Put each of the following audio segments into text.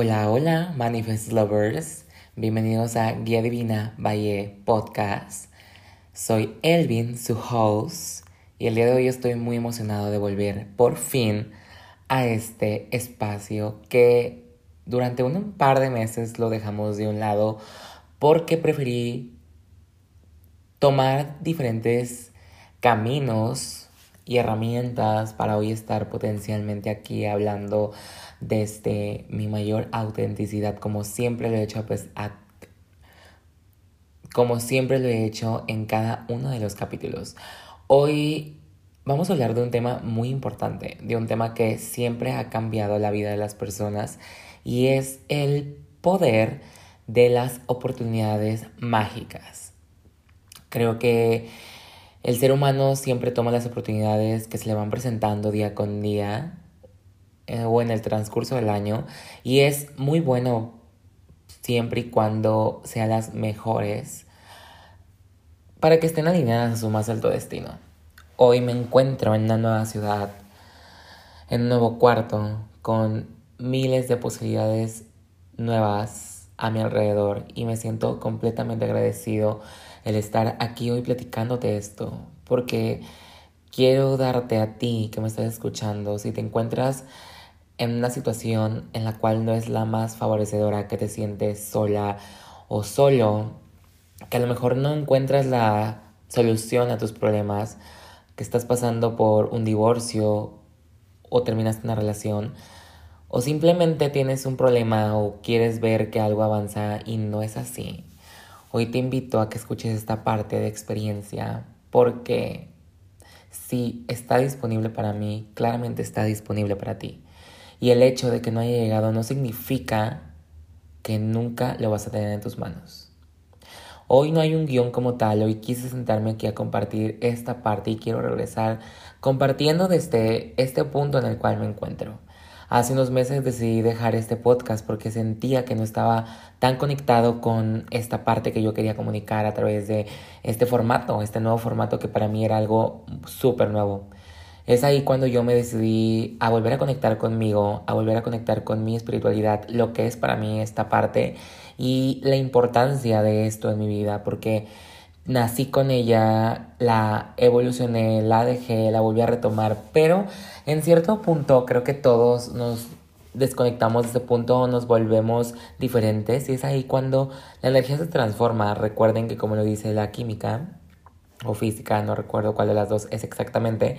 Hola, hola, Manifest Lovers. Bienvenidos a Guía Divina Valle Podcast. Soy Elvin, su host, y el día de hoy estoy muy emocionado de volver por fin a este espacio que durante un par de meses lo dejamos de un lado porque preferí tomar diferentes caminos y herramientas para hoy estar potencialmente aquí hablando desde mi mayor autenticidad, como siempre lo he hecho, pues, como siempre lo he hecho en cada uno de los capítulos. Hoy vamos a hablar de un tema muy importante, de un tema que siempre ha cambiado la vida de las personas y es el poder de las oportunidades mágicas. Creo que el ser humano siempre toma las oportunidades que se le van presentando día con día eh, o en el transcurso del año y es muy bueno siempre y cuando sean las mejores para que estén alineadas a su más alto destino. Hoy me encuentro en una nueva ciudad, en un nuevo cuarto, con miles de posibilidades nuevas a mi alrededor y me siento completamente agradecido el estar aquí hoy platicándote esto, porque quiero darte a ti que me estás escuchando, si te encuentras en una situación en la cual no es la más favorecedora, que te sientes sola o solo, que a lo mejor no encuentras la solución a tus problemas, que estás pasando por un divorcio o terminaste una relación, o simplemente tienes un problema o quieres ver que algo avanza y no es así. Hoy te invito a que escuches esta parte de experiencia porque si está disponible para mí, claramente está disponible para ti. Y el hecho de que no haya llegado no significa que nunca lo vas a tener en tus manos. Hoy no hay un guion como tal, hoy quise sentarme aquí a compartir esta parte y quiero regresar compartiendo desde este punto en el cual me encuentro. Hace unos meses decidí dejar este podcast porque sentía que no estaba tan conectado con esta parte que yo quería comunicar a través de este formato, este nuevo formato que para mí era algo súper nuevo. Es ahí cuando yo me decidí a volver a conectar conmigo, a volver a conectar con mi espiritualidad, lo que es para mí esta parte y la importancia de esto en mi vida, porque nací con ella, la evolucioné, la dejé, la volví a retomar, pero en cierto punto creo que todos nos desconectamos de ese punto, nos volvemos diferentes y es ahí cuando la energía se transforma. Recuerden que como lo dice la química o física, no recuerdo cuál de las dos es exactamente,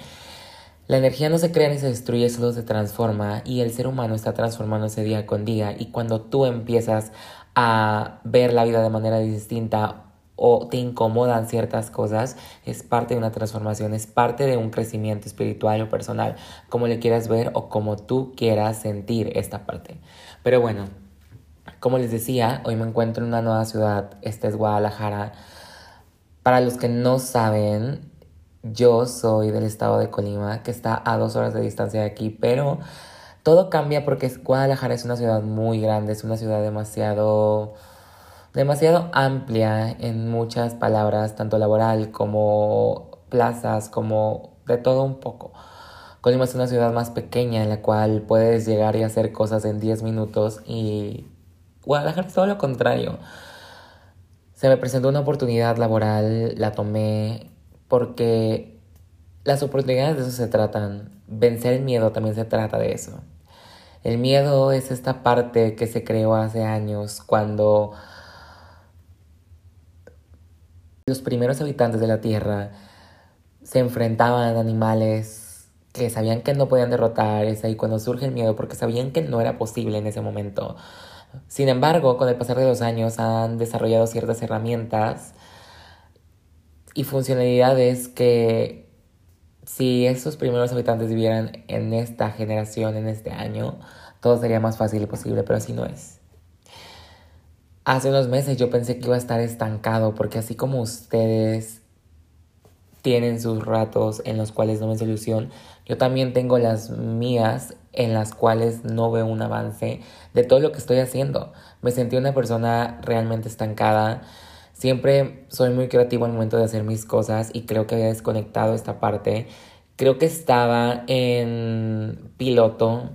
la energía no se crea ni se destruye, solo se transforma y el ser humano está transformándose día con día y cuando tú empiezas a ver la vida de manera distinta o te incomodan ciertas cosas, es parte de una transformación, es parte de un crecimiento espiritual o personal, como le quieras ver o como tú quieras sentir esta parte. Pero bueno, como les decía, hoy me encuentro en una nueva ciudad, esta es Guadalajara. Para los que no saben, yo soy del estado de Colima, que está a dos horas de distancia de aquí, pero todo cambia porque Guadalajara es una ciudad muy grande, es una ciudad demasiado, demasiado amplia en muchas palabras, tanto laboral como plazas, como de todo un poco. Colima es una ciudad más pequeña en la cual puedes llegar y hacer cosas en 10 minutos y Guadalajara es todo lo contrario. Se me presentó una oportunidad laboral, la tomé, porque las oportunidades de eso se tratan. Vencer el miedo también se trata de eso. El miedo es esta parte que se creó hace años cuando los primeros habitantes de la Tierra se enfrentaban a animales que sabían que no podían derrotar, es ahí cuando surge el miedo porque sabían que no era posible en ese momento. Sin embargo, con el pasar de los años han desarrollado ciertas herramientas y funcionalidades que si esos primeros habitantes vivieran en esta generación, en este año, todo sería más fácil y posible, pero así no es. Hace unos meses yo pensé que iba a estar estancado porque así como ustedes tienen sus ratos en los cuales no ven solución, yo también tengo las mías en las cuales no veo un avance de todo lo que estoy haciendo. Me sentí una persona realmente estancada Siempre soy muy creativo al momento de hacer mis cosas y creo que había desconectado esta parte. Creo que estaba en piloto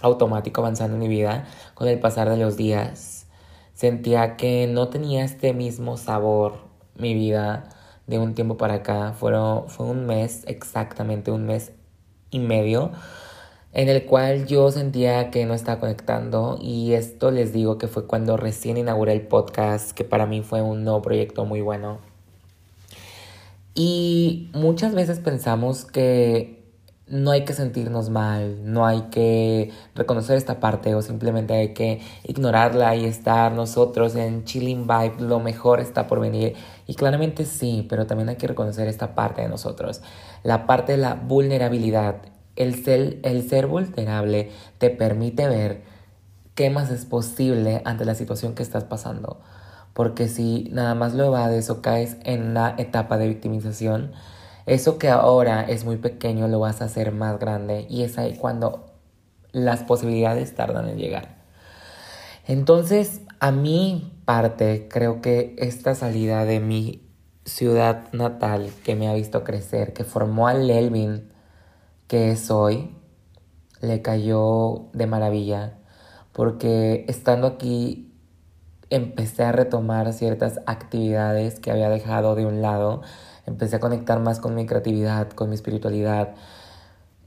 automático avanzando en mi vida con el pasar de los días. Sentía que no tenía este mismo sabor mi vida de un tiempo para acá. Fueron, fue un mes, exactamente un mes y medio, en el cual yo sentía que no estaba conectando y esto les digo que fue cuando recién inauguré el podcast, que para mí fue un nuevo proyecto muy bueno. Y muchas veces pensamos que no hay que sentirnos mal, no hay que reconocer esta parte o simplemente hay que ignorarla y estar nosotros en chilling vibe, lo mejor está por venir. Y claramente sí, pero también hay que reconocer esta parte de nosotros, la parte de la vulnerabilidad. El ser, el ser vulnerable te permite ver qué más es posible ante la situación que estás pasando. Porque si nada más lo evades o caes en una etapa de victimización, eso que ahora es muy pequeño lo vas a hacer más grande y es ahí cuando las posibilidades tardan en llegar. Entonces, a mi parte, creo que esta salida de mi ciudad natal que me ha visto crecer, que formó al Elvin que es hoy, le cayó de maravilla, porque estando aquí empecé a retomar ciertas actividades que había dejado de un lado empecé a conectar más con mi creatividad, con mi espiritualidad.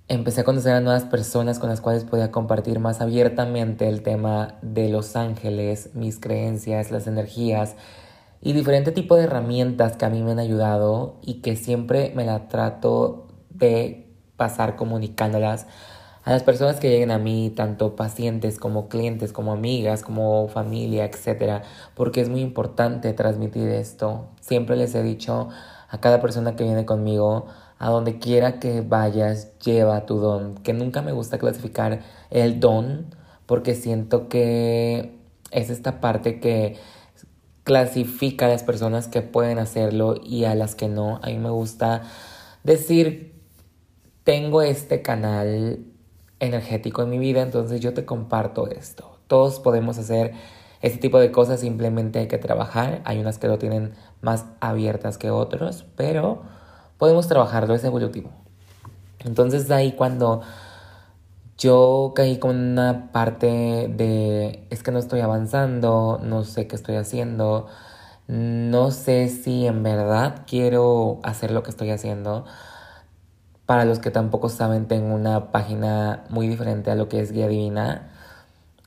Empecé a conocer a nuevas personas con las cuales podía compartir más abiertamente el tema de los ángeles, mis creencias, las energías y diferente tipo de herramientas que a mí me han ayudado y que siempre me la trato de pasar comunicándolas a las personas que lleguen a mí, tanto pacientes como clientes, como amigas, como familia, etc. Porque es muy importante transmitir esto. Siempre les he dicho a cada persona que viene conmigo, a donde quiera que vayas, lleva tu don. Que nunca me gusta clasificar el don, porque siento que es esta parte que clasifica a las personas que pueden hacerlo y a las que no. A mí me gusta decir, tengo este canal energético en mi vida, entonces yo te comparto esto. Todos podemos hacer este tipo de cosas, simplemente hay que trabajar. Hay unas que lo tienen más abiertas que otros, pero podemos trabajarlo, es evolutivo. Entonces ahí cuando yo caí con una parte de es que no estoy avanzando, no sé qué estoy haciendo, no sé si en verdad quiero hacer lo que estoy haciendo. Para los que tampoco saben, tengo una página muy diferente a lo que es Guía Divina.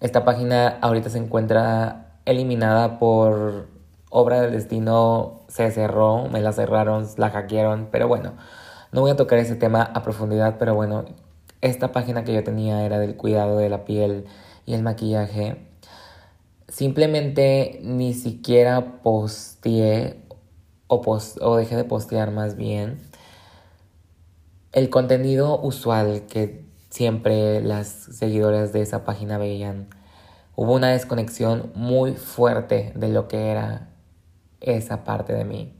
Esta página ahorita se encuentra eliminada por obra del destino se cerró, me la cerraron, la hackearon, pero bueno, no voy a tocar ese tema a profundidad, pero bueno, esta página que yo tenía era del cuidado de la piel y el maquillaje. Simplemente ni siquiera posteé o, o dejé de postear más bien el contenido usual que siempre las seguidoras de esa página veían. Hubo una desconexión muy fuerte de lo que era esa parte de mí.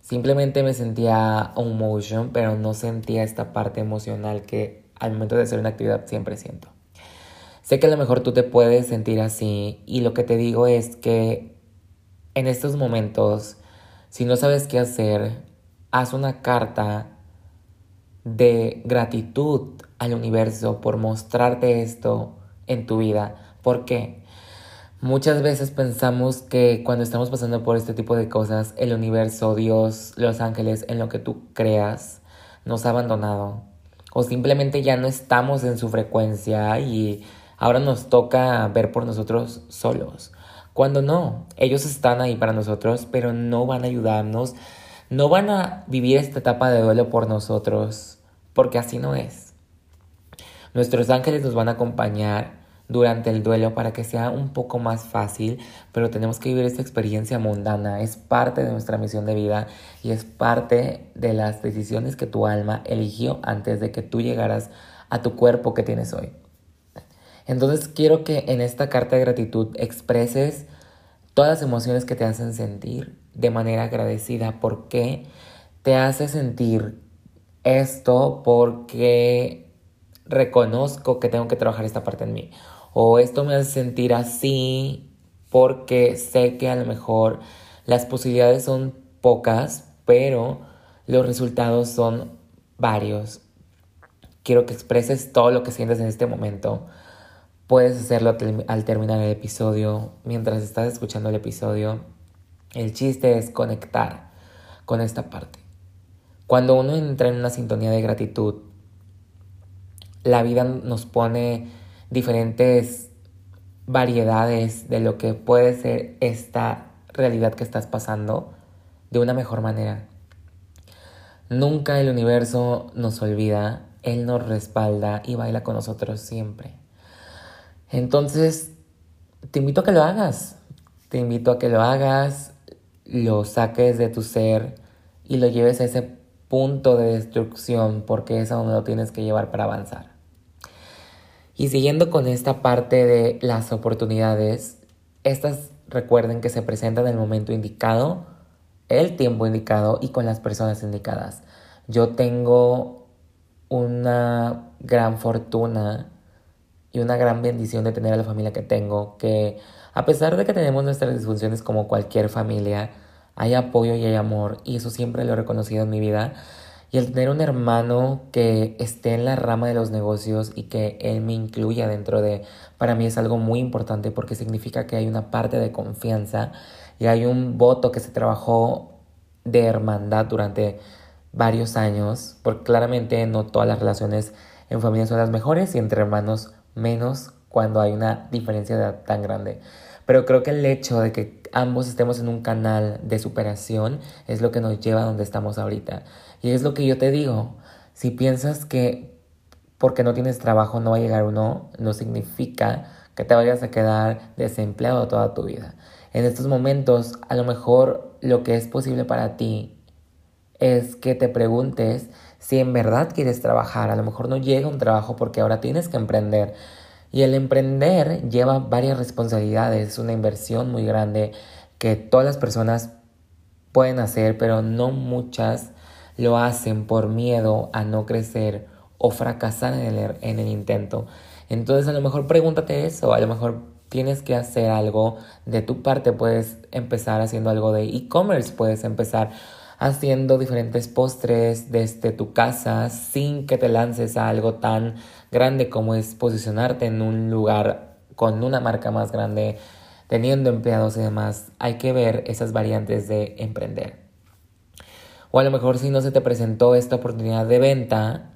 Simplemente me sentía un motion, pero no sentía esta parte emocional que al momento de hacer una actividad siempre siento. Sé que a lo mejor tú te puedes sentir así y lo que te digo es que en estos momentos, si no sabes qué hacer, haz una carta de gratitud al universo por mostrarte esto en tu vida. ¿Por qué? Muchas veces pensamos que cuando estamos pasando por este tipo de cosas, el universo, Dios, los ángeles, en lo que tú creas, nos ha abandonado. O simplemente ya no estamos en su frecuencia y ahora nos toca ver por nosotros solos. Cuando no, ellos están ahí para nosotros, pero no van a ayudarnos, no van a vivir esta etapa de duelo por nosotros, porque así no es. Nuestros ángeles nos van a acompañar durante el duelo para que sea un poco más fácil, pero tenemos que vivir esta experiencia mundana, es parte de nuestra misión de vida y es parte de las decisiones que tu alma eligió antes de que tú llegaras a tu cuerpo que tienes hoy. Entonces quiero que en esta carta de gratitud expreses todas las emociones que te hacen sentir de manera agradecida. ¿Por qué te hace sentir esto? Porque reconozco que tengo que trabajar esta parte en mí o esto me hace sentir así porque sé que a lo mejor las posibilidades son pocas, pero los resultados son varios. Quiero que expreses todo lo que sientes en este momento. Puedes hacerlo al terminar el episodio, mientras estás escuchando el episodio. El chiste es conectar con esta parte. Cuando uno entra en una sintonía de gratitud, la vida nos pone diferentes variedades de lo que puede ser esta realidad que estás pasando de una mejor manera. Nunca el universo nos olvida, Él nos respalda y baila con nosotros siempre. Entonces, te invito a que lo hagas, te invito a que lo hagas, lo saques de tu ser y lo lleves a ese punto de destrucción porque es a donde lo tienes que llevar para avanzar. Y siguiendo con esta parte de las oportunidades, estas recuerden que se presentan en el momento indicado, el tiempo indicado y con las personas indicadas. Yo tengo una gran fortuna y una gran bendición de tener a la familia que tengo, que a pesar de que tenemos nuestras disfunciones como cualquier familia, hay apoyo y hay amor y eso siempre lo he reconocido en mi vida. Y el tener un hermano que esté en la rama de los negocios y que él me incluya dentro de, para mí es algo muy importante porque significa que hay una parte de confianza y hay un voto que se trabajó de hermandad durante varios años, porque claramente no todas las relaciones en familia son las mejores y entre hermanos menos cuando hay una diferencia tan grande. Pero creo que el hecho de que ambos estemos en un canal de superación es lo que nos lleva a donde estamos ahorita. Y es lo que yo te digo, si piensas que porque no tienes trabajo no va a llegar uno, no significa que te vayas a quedar desempleado toda tu vida. En estos momentos, a lo mejor lo que es posible para ti es que te preguntes si en verdad quieres trabajar. A lo mejor no llega un trabajo porque ahora tienes que emprender. Y el emprender lleva varias responsabilidades, es una inversión muy grande que todas las personas pueden hacer, pero no muchas lo hacen por miedo a no crecer o fracasar en el, en el intento. Entonces a lo mejor pregúntate eso, a lo mejor tienes que hacer algo de tu parte, puedes empezar haciendo algo de e-commerce, puedes empezar haciendo diferentes postres desde tu casa sin que te lances a algo tan grande como es posicionarte en un lugar con una marca más grande, teniendo empleados y demás. Hay que ver esas variantes de emprender. O a lo mejor si no se te presentó esta oportunidad de venta,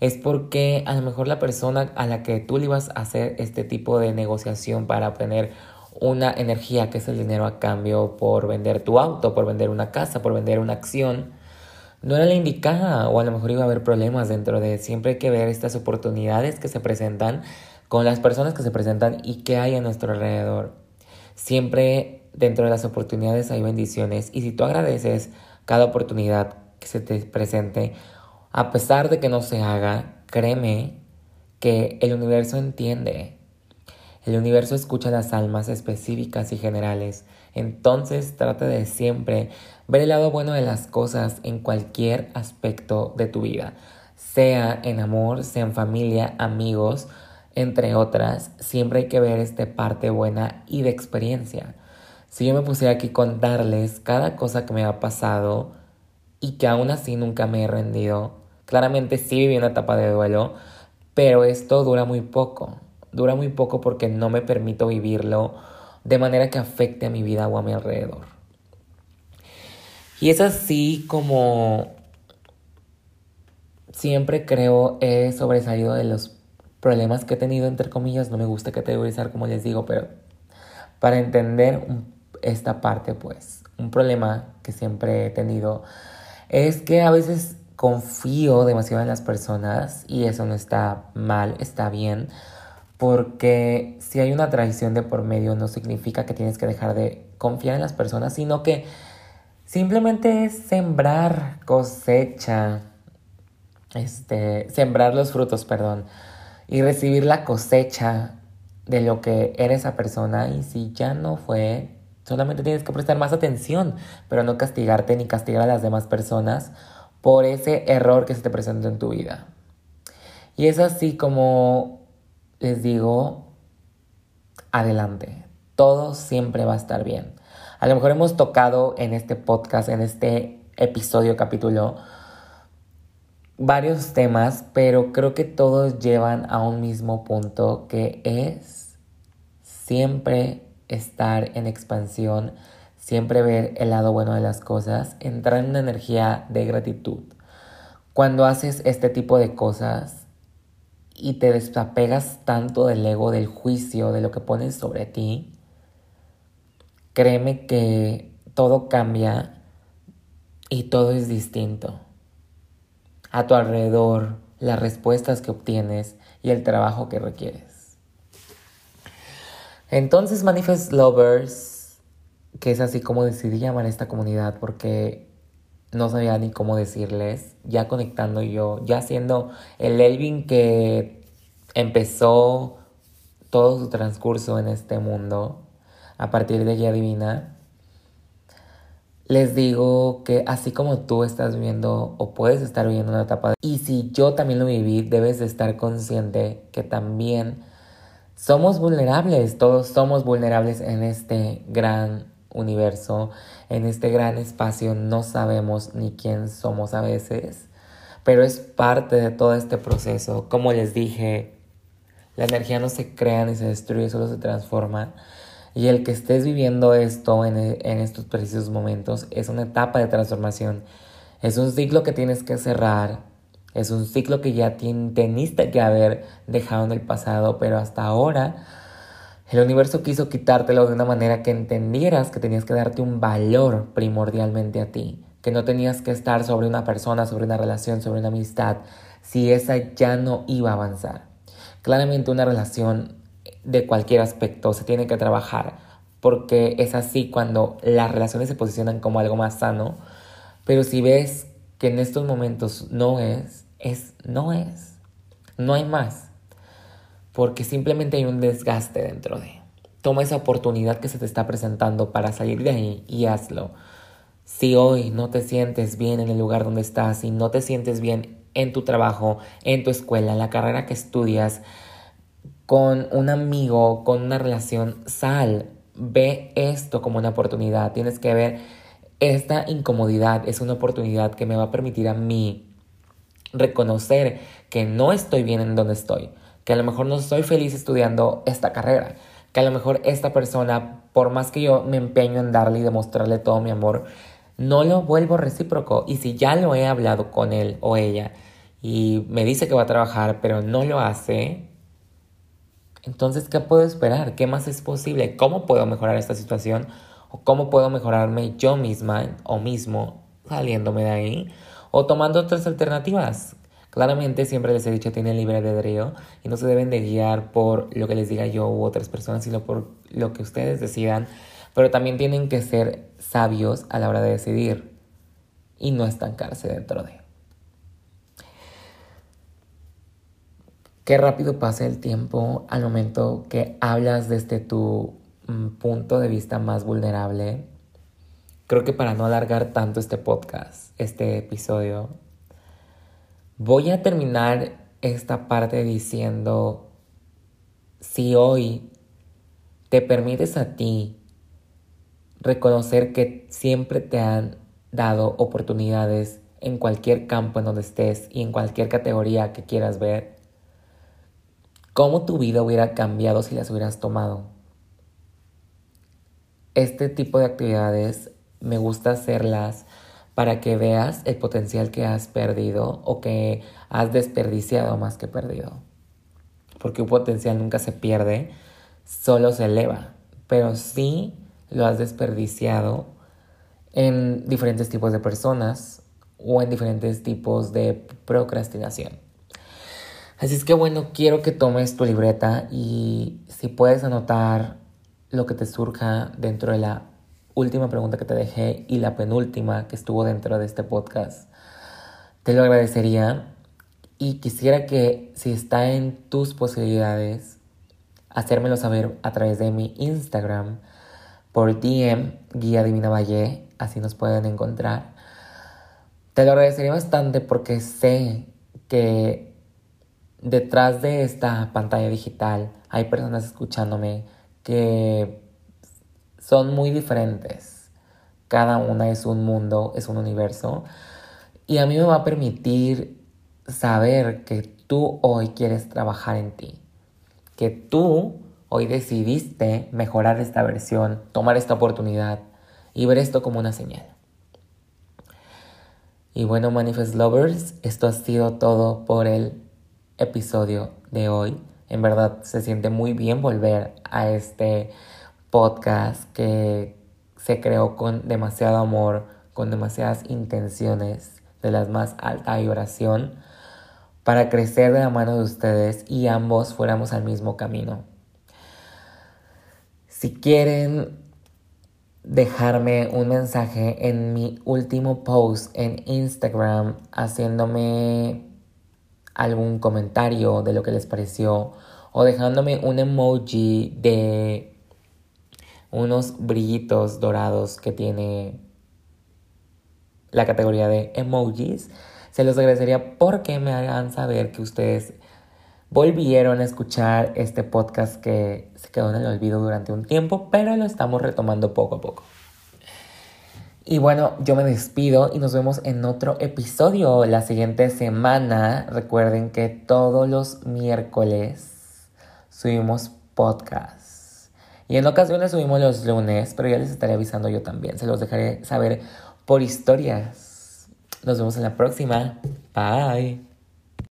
es porque a lo mejor la persona a la que tú le ibas a hacer este tipo de negociación para obtener una energía que es el dinero a cambio por vender tu auto, por vender una casa, por vender una acción, no era la indicada o a lo mejor iba a haber problemas dentro de siempre hay que ver estas oportunidades que se presentan con las personas que se presentan y que hay a nuestro alrededor. Siempre dentro de las oportunidades hay bendiciones y si tú agradeces cada oportunidad que se te presente, a pesar de que no se haga, créeme que el universo entiende el universo escucha las almas específicas y generales, entonces trata de siempre ver el lado bueno de las cosas en cualquier aspecto de tu vida, sea en amor, sea en familia, amigos, entre otras, siempre hay que ver esta parte buena y de experiencia. Si yo me pusiera aquí contarles cada cosa que me ha pasado y que aún así nunca me he rendido, claramente sí viví una etapa de duelo, pero esto dura muy poco dura muy poco porque no me permito vivirlo de manera que afecte a mi vida o a mi alrededor. Y es así como siempre creo he sobresalido de los problemas que he tenido, entre comillas, no me gusta categorizar como les digo, pero para entender esta parte, pues, un problema que siempre he tenido es que a veces confío demasiado en las personas y eso no está mal, está bien porque si hay una traición de por medio no significa que tienes que dejar de confiar en las personas, sino que simplemente es sembrar cosecha, este, sembrar los frutos, perdón, y recibir la cosecha de lo que era esa persona y si ya no fue, solamente tienes que prestar más atención, pero no castigarte ni castigar a las demás personas por ese error que se te presentó en tu vida. Y es así como les digo, adelante, todo siempre va a estar bien. A lo mejor hemos tocado en este podcast, en este episodio, capítulo, varios temas, pero creo que todos llevan a un mismo punto que es siempre estar en expansión, siempre ver el lado bueno de las cosas, entrar en una energía de gratitud. Cuando haces este tipo de cosas y te desapegas tanto del ego, del juicio, de lo que pones sobre ti, créeme que todo cambia y todo es distinto a tu alrededor, las respuestas que obtienes y el trabajo que requieres. Entonces Manifest Lovers, que es así como decidí llamar a esta comunidad porque no sabía ni cómo decirles, ya conectando yo, ya siendo el Elvin que empezó todo su transcurso en este mundo a partir de Guía Divina, les digo que así como tú estás viviendo o puedes estar viviendo una etapa, y si yo también lo viví, debes de estar consciente que también somos vulnerables, todos somos vulnerables en este gran universo, en este gran espacio, no sabemos ni quién somos a veces, pero es parte de todo este proceso. Como les dije, la energía no se crea ni se destruye, solo se transforma. Y el que estés viviendo esto en, en estos precisos momentos es una etapa de transformación. Es un ciclo que tienes que cerrar. Es un ciclo que ya teniste que haber dejado en el pasado, pero hasta ahora el universo quiso quitártelo de una manera que entendieras que tenías que darte un valor primordialmente a ti, que no tenías que estar sobre una persona, sobre una relación, sobre una amistad, si esa ya no iba a avanzar. Claramente una relación de cualquier aspecto se tiene que trabajar, porque es así cuando las relaciones se posicionan como algo más sano, pero si ves que en estos momentos no es, es no es, no hay más, porque simplemente hay un desgaste dentro de. Toma esa oportunidad que se te está presentando para salir de ahí y hazlo. Si hoy no te sientes bien en el lugar donde estás, si no te sientes bien en tu trabajo, en tu escuela, en la carrera que estudias, con un amigo, con una relación, sal, ve esto como una oportunidad. Tienes que ver esta incomodidad es una oportunidad que me va a permitir a mí reconocer que no estoy bien en donde estoy, que a lo mejor no estoy feliz estudiando esta carrera, que a lo mejor esta persona, por más que yo me empeño en darle y demostrarle todo mi amor, no lo vuelvo recíproco. Y si ya lo he hablado con él o ella y me dice que va a trabajar, pero no lo hace, entonces, ¿qué puedo esperar? ¿Qué más es posible? ¿Cómo puedo mejorar esta situación? ¿O cómo puedo mejorarme yo misma o mismo saliéndome de ahí? ¿O tomando otras alternativas? Claramente siempre les he dicho tienen libre albedrío y no se deben de guiar por lo que les diga yo u otras personas, sino por lo que ustedes decidan. Pero también tienen que ser sabios a la hora de decidir y no estancarse dentro de. Qué rápido pasa el tiempo al momento que hablas desde tu mm, punto de vista más vulnerable. Creo que para no alargar tanto este podcast, este episodio, voy a terminar esta parte diciendo, si hoy te permites a ti reconocer que siempre te han dado oportunidades en cualquier campo en donde estés y en cualquier categoría que quieras ver, cómo tu vida hubiera cambiado si las hubieras tomado. Este tipo de actividades me gusta hacerlas para que veas el potencial que has perdido o que has desperdiciado más que perdido. Porque un potencial nunca se pierde, solo se eleva. Pero sí lo has desperdiciado en diferentes tipos de personas o en diferentes tipos de procrastinación. Así es que bueno, quiero que tomes tu libreta y si puedes anotar lo que te surja dentro de la última pregunta que te dejé y la penúltima que estuvo dentro de este podcast, te lo agradecería y quisiera que si está en tus posibilidades, hacérmelo saber a través de mi Instagram por DM Guía Divina Valle, así nos pueden encontrar. Te lo agradecería bastante porque sé que detrás de esta pantalla digital hay personas escuchándome que son muy diferentes. Cada una es un mundo, es un universo. Y a mí me va a permitir saber que tú hoy quieres trabajar en ti, que tú hoy decidiste mejorar esta versión, tomar esta oportunidad y ver esto como una señal. Y bueno, Manifest Lovers, esto ha sido todo por el episodio de hoy. En verdad se siente muy bien volver a este podcast que se creó con demasiado amor, con demasiadas intenciones de las más alta vibración para crecer de la mano de ustedes y ambos fuéramos al mismo camino. Si quieren dejarme un mensaje en mi último post en Instagram haciéndome algún comentario de lo que les pareció o dejándome un emoji de unos brillitos dorados que tiene la categoría de emojis, se los agradecería porque me hagan saber que ustedes volvieron a escuchar este podcast que se quedó en el olvido durante un tiempo, pero lo estamos retomando poco a poco. Y bueno, yo me despido y nos vemos en otro episodio la siguiente semana. Recuerden que todos los miércoles subimos podcast. Y en ocasiones subimos los lunes, pero ya les estaré avisando yo también. Se los dejaré saber por historias. Nos vemos en la próxima. Bye.